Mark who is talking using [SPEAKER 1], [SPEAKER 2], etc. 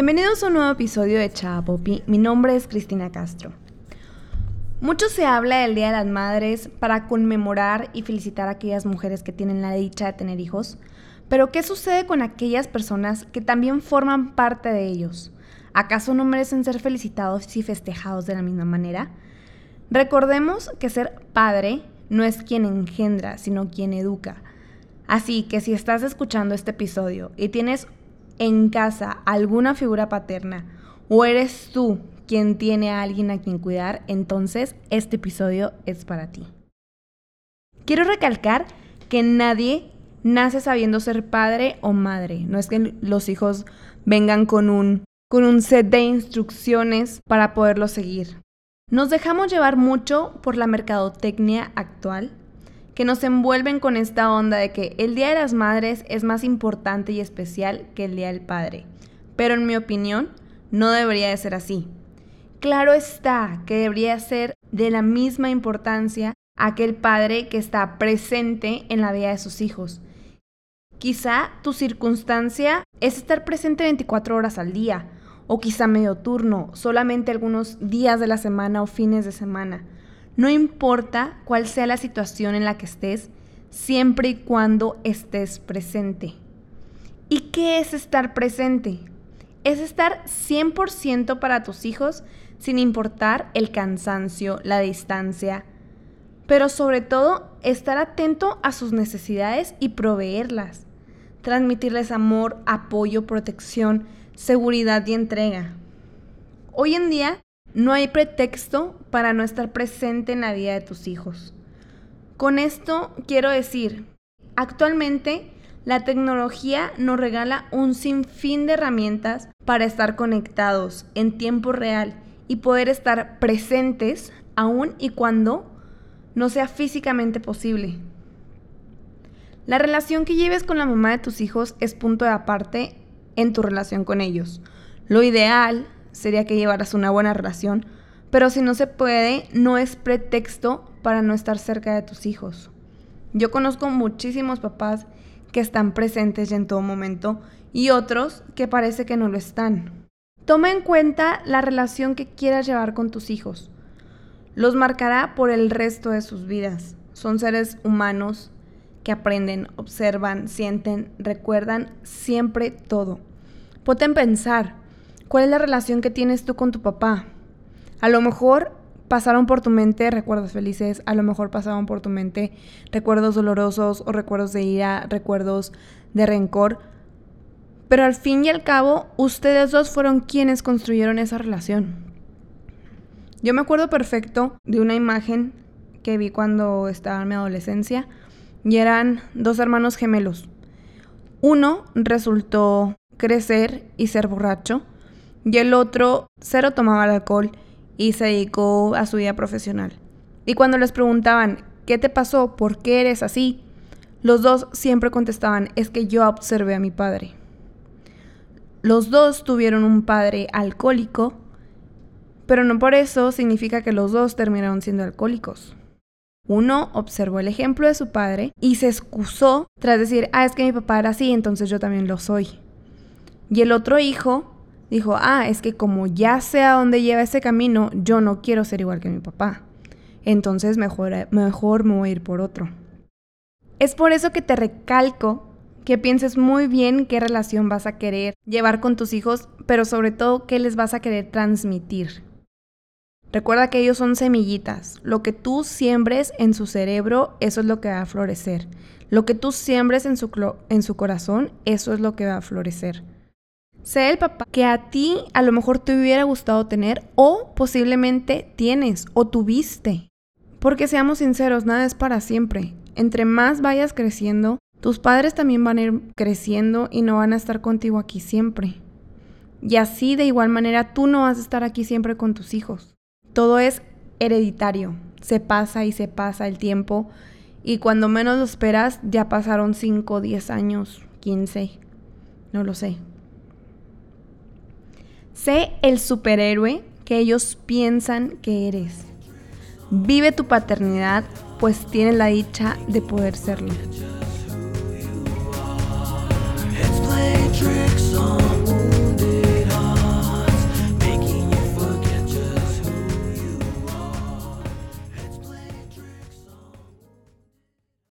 [SPEAKER 1] Bienvenidos a un nuevo episodio de Chava Popi. Mi nombre es Cristina Castro. Mucho se habla del Día de las Madres para conmemorar y felicitar a aquellas mujeres que tienen la dicha de tener hijos, pero ¿qué sucede con aquellas personas que también forman parte de ellos? ¿Acaso no merecen ser felicitados y festejados de la misma manera? Recordemos que ser padre no es quien engendra, sino quien educa. Así que si estás escuchando este episodio y tienes en casa alguna figura paterna o eres tú quien tiene a alguien a quien cuidar, entonces este episodio es para ti. Quiero recalcar que nadie nace sabiendo ser padre o madre. No es que los hijos vengan con un, con un set de instrucciones para poderlo seguir. Nos dejamos llevar mucho por la mercadotecnia actual que nos envuelven con esta onda de que el Día de las Madres es más importante y especial que el Día del Padre. Pero en mi opinión, no debería de ser así. Claro está que debería ser de la misma importancia aquel padre que está presente en la vida de sus hijos. Quizá tu circunstancia es estar presente 24 horas al día, o quizá medio turno, solamente algunos días de la semana o fines de semana. No importa cuál sea la situación en la que estés, siempre y cuando estés presente. ¿Y qué es estar presente? Es estar 100% para tus hijos sin importar el cansancio, la distancia, pero sobre todo estar atento a sus necesidades y proveerlas. Transmitirles amor, apoyo, protección, seguridad y entrega. Hoy en día no hay pretexto para no estar presente en la vida de tus hijos. Con esto quiero decir, actualmente la tecnología nos regala un sinfín de herramientas para estar conectados en tiempo real y poder estar presentes aún y cuando no sea físicamente posible. La relación que lleves con la mamá de tus hijos es punto de aparte en tu relación con ellos. Lo ideal sería que llevaras una buena relación, pero si no se puede, no es pretexto para no estar cerca de tus hijos. Yo conozco muchísimos papás que están presentes ya en todo momento y otros que parece que no lo están. Toma en cuenta la relación que quieras llevar con tus hijos. Los marcará por el resto de sus vidas. Son seres humanos que aprenden, observan, sienten, recuerdan siempre todo. Pueden pensar, ¿Cuál es la relación que tienes tú con tu papá? A lo mejor pasaron por tu mente recuerdos felices, a lo mejor pasaron por tu mente recuerdos dolorosos o recuerdos de ira, recuerdos de rencor, pero al fin y al cabo ustedes dos fueron quienes construyeron esa relación. Yo me acuerdo perfecto de una imagen que vi cuando estaba en mi adolescencia y eran dos hermanos gemelos. Uno resultó crecer y ser borracho y el otro cero tomaba el alcohol y se dedicó a su vida profesional. Y cuando les preguntaban, ¿qué te pasó? ¿Por qué eres así? Los dos siempre contestaban, es que yo observé a mi padre. Los dos tuvieron un padre alcohólico, pero no por eso significa que los dos terminaron siendo alcohólicos. Uno observó el ejemplo de su padre y se excusó tras decir, ah, es que mi papá era así, entonces yo también lo soy. Y el otro hijo dijo, ah, es que como ya sé a dónde lleva ese camino, yo no quiero ser igual que mi papá. Entonces mejor, mejor me voy a ir por otro. Es por eso que te recalco que pienses muy bien qué relación vas a querer llevar con tus hijos, pero sobre todo qué les vas a querer transmitir. Recuerda que ellos son semillitas. Lo que tú siembres en su cerebro, eso es lo que va a florecer. Lo que tú siembres en su, en su corazón, eso es lo que va a florecer. Sé el papá que a ti a lo mejor te hubiera gustado tener o posiblemente tienes o tuviste. Porque seamos sinceros, nada es para siempre. Entre más vayas creciendo, tus padres también van a ir creciendo y no van a estar contigo aquí siempre. Y así de igual manera tú no vas a estar aquí siempre con tus hijos. Todo es hereditario. Se pasa y se pasa el tiempo y cuando menos lo esperas ya pasaron 5, 10 años, 15, no lo sé. Sé el superhéroe que ellos piensan que eres. Vive tu paternidad, pues tienes la dicha de poder serlo.